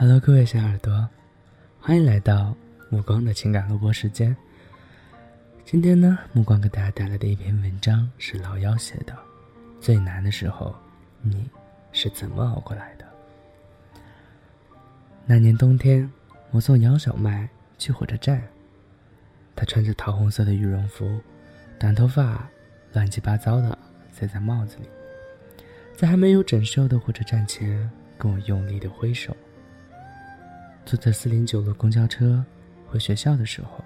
Hello，各位小耳朵，欢迎来到目光的情感录播时间。今天呢，目光给大家带来的一篇文章是老妖写的。最难的时候，你是怎么熬过来的？那年冬天，我送杨小麦去火车站。她穿着桃红色的羽绒服，短头发乱七八糟的塞在帽子里，在还没有整修的火车站前，跟我用力的挥手。坐在四零九路公交车回学校的时候，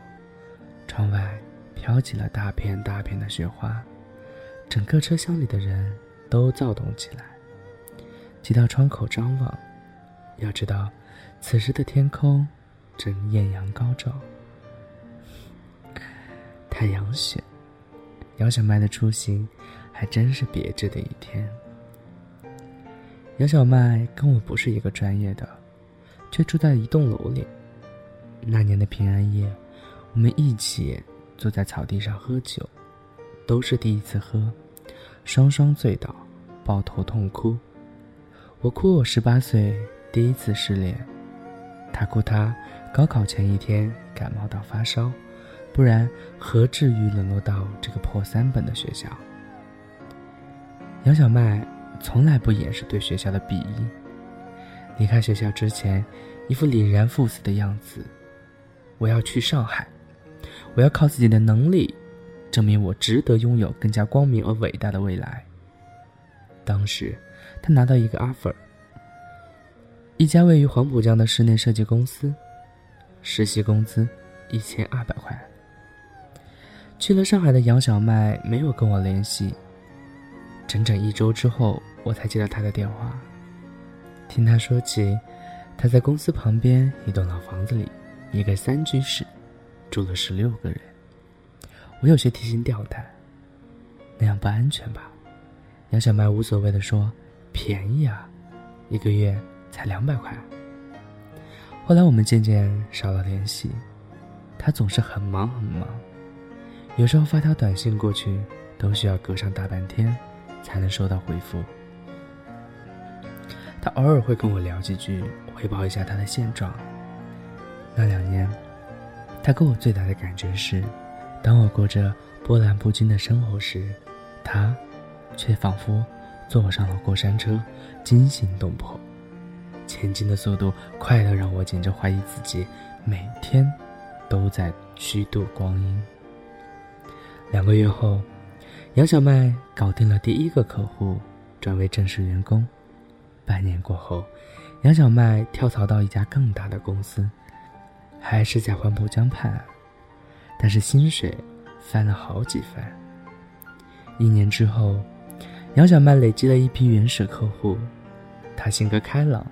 窗外飘起了大片大片的雪花，整个车厢里的人都躁动起来，挤到窗口张望。要知道，此时的天空正艳阳高照，太阳雪，杨小麦的出行还真是别致的一天。杨小麦跟我不是一个专业的。却住在一栋楼里。那年的平安夜，我们一起坐在草地上喝酒，都是第一次喝，双双醉倒，抱头痛哭。我哭我十八岁第一次失恋，他哭他高考前一天感冒到发烧，不然何至于沦落到这个破三本的学校？杨小麦从来不掩饰对学校的鄙夷。离开学校之前，一副凛然赴死的样子。我要去上海，我要靠自己的能力，证明我值得拥有更加光明而伟大的未来。当时，他拿到一个 offer，一家位于黄浦江的室内设计公司，实习工资一千二百块。去了上海的杨小麦没有跟我联系，整整一周之后，我才接到他的电话。听他说起，他在公司旁边一栋老房子里，一个三居室，住了十六个人。我有些提心吊胆，那样不安全吧？杨小麦无所谓的说：“便宜啊，一个月才两百块。”后来我们渐渐少了联系，他总是很忙很忙，有时候发条短信过去，都需要隔上大半天才能收到回复。他偶尔会跟我聊几句，汇报一下他的现状。那两年，他给我最大的感觉是，当我过着波澜不惊的生活时，他却仿佛坐上了过山车，惊心动魄，前进的速度快得让我简直怀疑自己每天都在虚度光阴。两个月后，杨小麦搞定了第一个客户，转为正式员工。半年过后，杨小麦跳槽到一家更大的公司，还是在黄浦江畔，但是薪水翻了好几番。一年之后，杨小麦累积了一批原始客户，他性格开朗，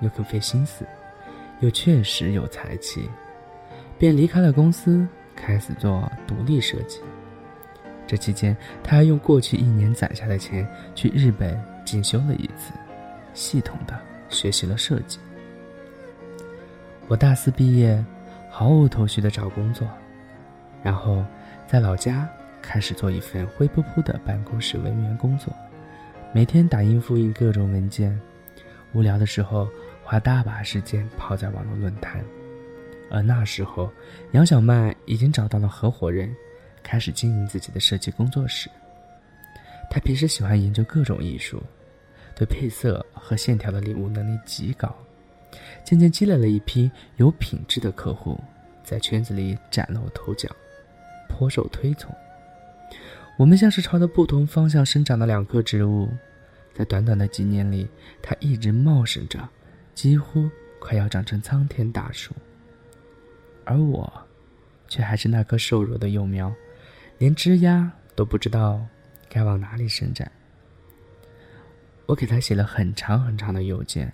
又肯费心思，又确实有才气，便离开了公司，开始做独立设计。这期间，他还用过去一年攒下的钱去日本进修了一次。系统的学习了设计。我大四毕业，毫无头绪的找工作，然后在老家开始做一份灰扑扑的办公室文员工作，每天打印复印各种文件，无聊的时候花大把时间泡在网络论坛。而那时候，杨小曼已经找到了合伙人，开始经营自己的设计工作室。他平时喜欢研究各种艺术。对配色和线条的领悟能力极高，渐渐积累了一批有品质的客户，在圈子里崭露头角，颇受推崇。我们像是朝着不同方向生长的两棵植物，在短短的几年里，它一直茂盛着，几乎快要长成苍天大树。而我，却还是那棵瘦弱的幼苗，连枝丫都不知道该往哪里伸展。我给他写了很长很长的邮件，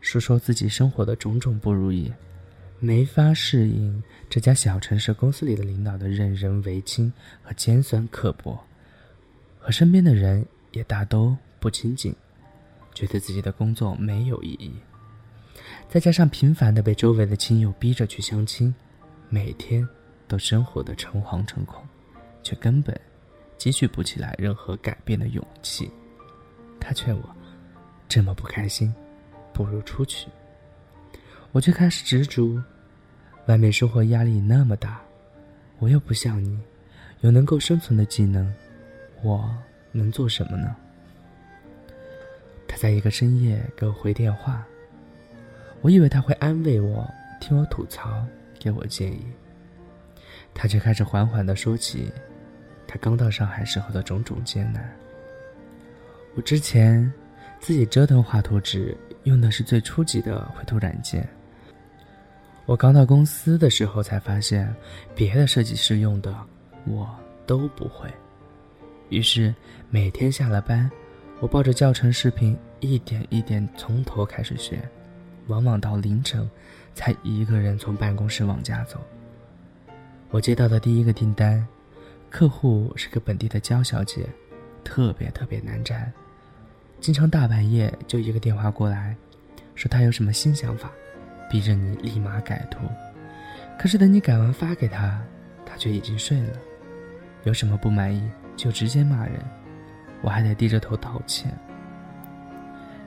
述说自己生活的种种不如意，没法适应这家小城市公司里的领导的任人唯亲和尖酸刻薄，和身边的人也大都不亲近，觉得自己的工作没有意义，再加上频繁的被周围的亲友逼着去相亲，每天都生活的诚惶诚恐，却根本积蓄不起来任何改变的勇气。他劝我：“这么不开心，不如出去。”我却开始执着。外面生活压力那么大，我又不像你，有能够生存的技能，我能做什么呢？他在一个深夜给我回电话，我以为他会安慰我，听我吐槽，给我建议。他却开始缓缓的说起，他刚到上海时候的种种艰难。我之前自己折腾画图纸，用的是最初级的绘图软件。我刚到公司的时候才发现，别的设计师用的我都不会。于是每天下了班，我抱着教程视频，一点一点从头开始学，往往到凌晨才一个人从办公室往家走。我接到的第一个订单，客户是个本地的娇小姐，特别特别难缠，经常大半夜就一个电话过来，说他有什么新想法。逼着你立马改图，可是等你改完发给他，他却已经睡了。有什么不满意就直接骂人，我还得低着头道歉。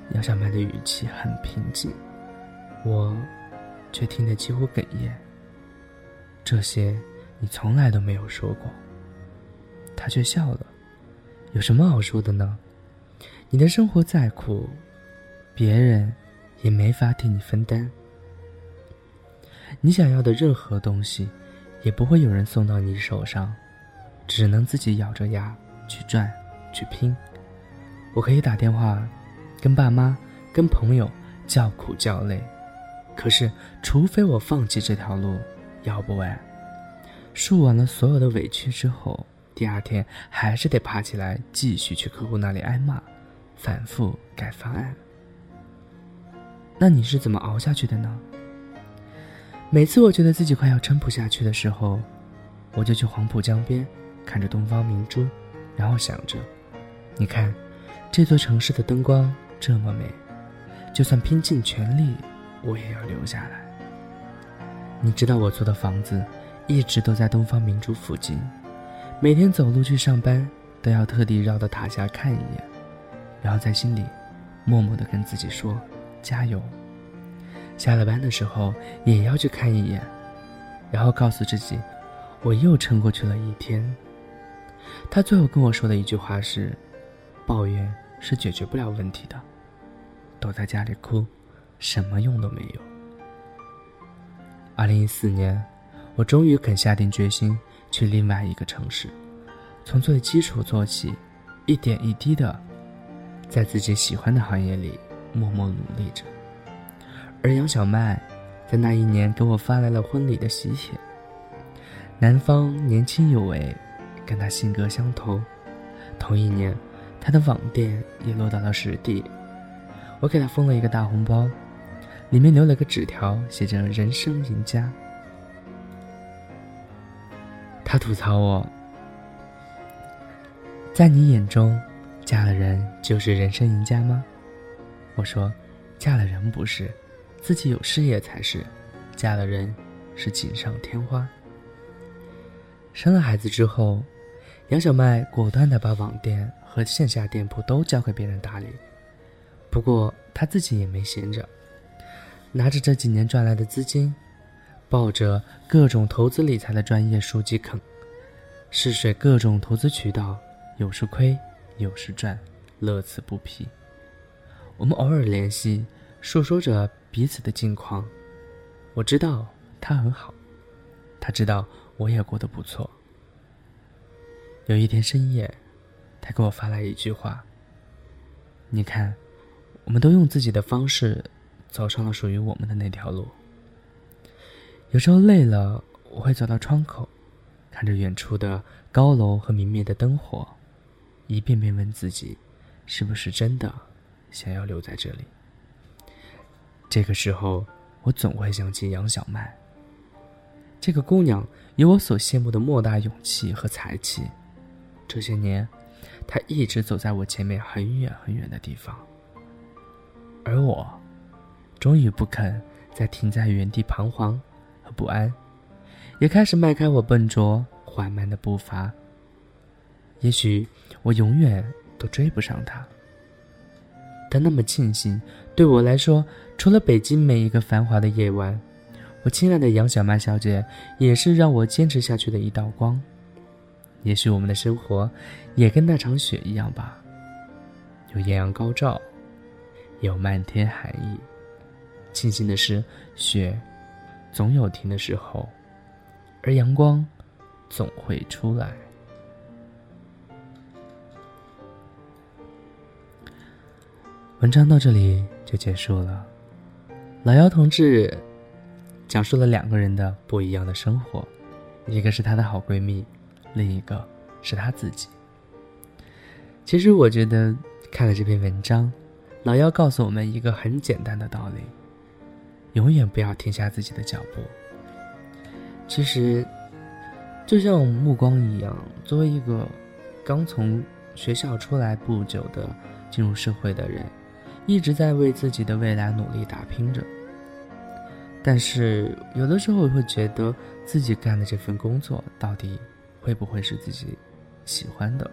杨小曼的语气很平静，我却听得几乎哽咽。这些你从来都没有说过。他却笑了，有什么好说的呢？你的生活再苦，别人也没法替你分担。你想要的任何东西，也不会有人送到你手上，只能自己咬着牙去赚、去拼。我可以打电话，跟爸妈、跟朋友叫苦叫累，可是除非我放弃这条路，要不然，受完了所有的委屈之后，第二天还是得爬起来继续去客户那里挨骂，反复改方案。那你是怎么熬下去的呢？每次我觉得自己快要撑不下去的时候，我就去黄浦江边，看着东方明珠，然后想着：你看，这座城市的灯光这么美，就算拼尽全力，我也要留下来。你知道我租的房子一直都在东方明珠附近，每天走路去上班都要特地绕到塔下看一眼，然后在心里默默的跟自己说：加油。下了班的时候也要去看一眼，然后告诉自己，我又撑过去了一天。他最后跟我说的一句话是：“抱怨是解决不了问题的，躲在家里哭，什么用都没有。”二零一四年，我终于肯下定决心去另外一个城市，从最基础做起，一点一滴的，在自己喜欢的行业里默默努力着。而杨小麦，在那一年给我发来了婚礼的喜帖。男方年轻有为，跟他性格相投。同一年，他的网店也落到了实地。我给他封了一个大红包，里面留了个纸条，写着“人生赢家”。他吐槽我，在你眼中，嫁了人就是人生赢家吗？我说，嫁了人不是。自己有事业才是，嫁了人是锦上添花。生了孩子之后，杨小麦果断地把网店和线下店铺都交给别人打理。不过他自己也没闲着，拿着这几年赚来的资金，抱着各种投资理财的专业书籍啃，试水各种投资渠道，有时亏，有时赚，乐此不疲。我们偶尔联系，诉说着。彼此的近况，我知道他很好，他知道我也过得不错。有一天深夜，他给我发来一句话：“你看，我们都用自己的方式走上了属于我们的那条路。有时候累了，我会走到窗口，看着远处的高楼和明灭的灯火，一遍遍问自己，是不是真的想要留在这里。”这个时候，我总会想起杨小曼。这个姑娘有我所羡慕的莫大勇气和才气。这些年，她一直走在我前面很远很远的地方，而我，终于不肯再停在原地彷徨不安，也开始迈开我笨拙缓慢的步伐。也许我永远都追不上他。但那么庆幸，对我来说，除了北京每一个繁华的夜晚，我亲爱的杨小曼小姐也是让我坚持下去的一道光。也许我们的生活，也跟那场雪一样吧，有艳阳高照，有漫天寒意。庆幸的是，雪总有停的时候，而阳光总会出来。文章到这里就结束了。老姚同志讲述了两个人的不一样的生活，一个是她的好闺蜜，另一个是她自己。其实我觉得看了这篇文章，老姚告诉我们一个很简单的道理：永远不要停下自己的脚步。其实，就像目光一样，作为一个刚从学校出来不久的进入社会的人。一直在为自己的未来努力打拼着，但是有的时候会觉得自己干的这份工作到底会不会是自己喜欢的？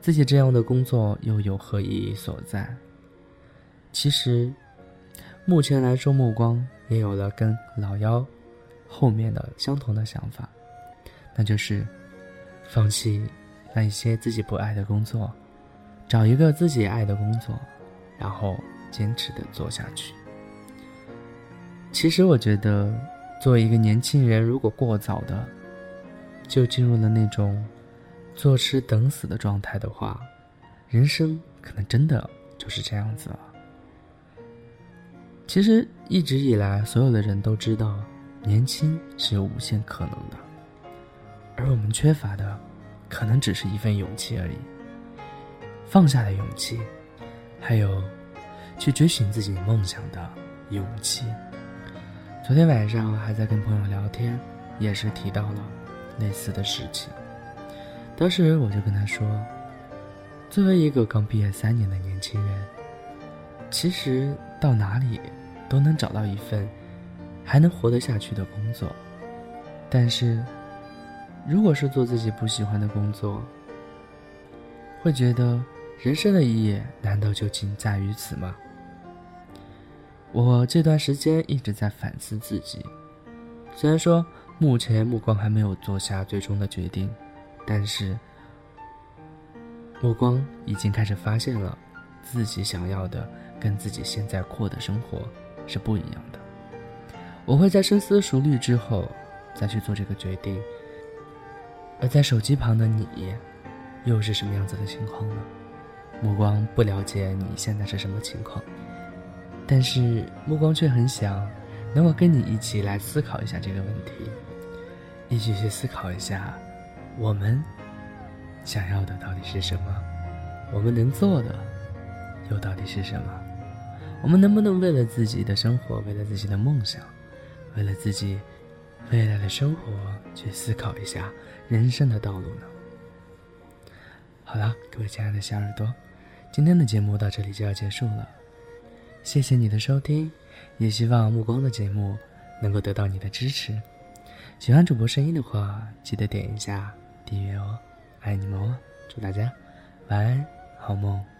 自己这样的工作又有何意义所在？其实，目前来说，目光也有了跟老幺后面的相同的想法，那就是放弃那一些自己不爱的工作，找一个自己爱的工作。然后坚持的做下去。其实我觉得，作为一个年轻人，如果过早的就进入了那种坐吃等死的状态的话，人生可能真的就是这样子了。其实一直以来，所有的人都知道，年轻是有无限可能的，而我们缺乏的，可能只是一份勇气而已。放下的勇气。还有，去追寻自己梦想的勇气。昨天晚上还在跟朋友聊天，也是提到了类似的事情。当时我就跟他说，作为一个刚毕业三年的年轻人，其实到哪里都能找到一份还能活得下去的工作。但是，如果是做自己不喜欢的工作，会觉得。人生的意义难道就仅在于此吗？我这段时间一直在反思自己，虽然说目前目光还没有做下最终的决定，但是目光已经开始发现了自己想要的跟自己现在过的生活是不一样的。我会在深思熟虑之后再去做这个决定。而在手机旁的你，又是什么样子的情况呢？目光不了解你现在是什么情况，但是目光却很想能够跟你一起来思考一下这个问题，一起去思考一下，我们想要的到底是什么，我们能做的又到底是什么，我们能不能为了自己的生活，为了自己的梦想，为了自己未来的生活去思考一下人生的道路呢？好了，各位亲爱的小耳朵。今天的节目到这里就要结束了，谢谢你的收听，也希望目光的节目能够得到你的支持。喜欢主播声音的话，记得点一下订阅哦，爱你们哦！祝大家晚安，好梦。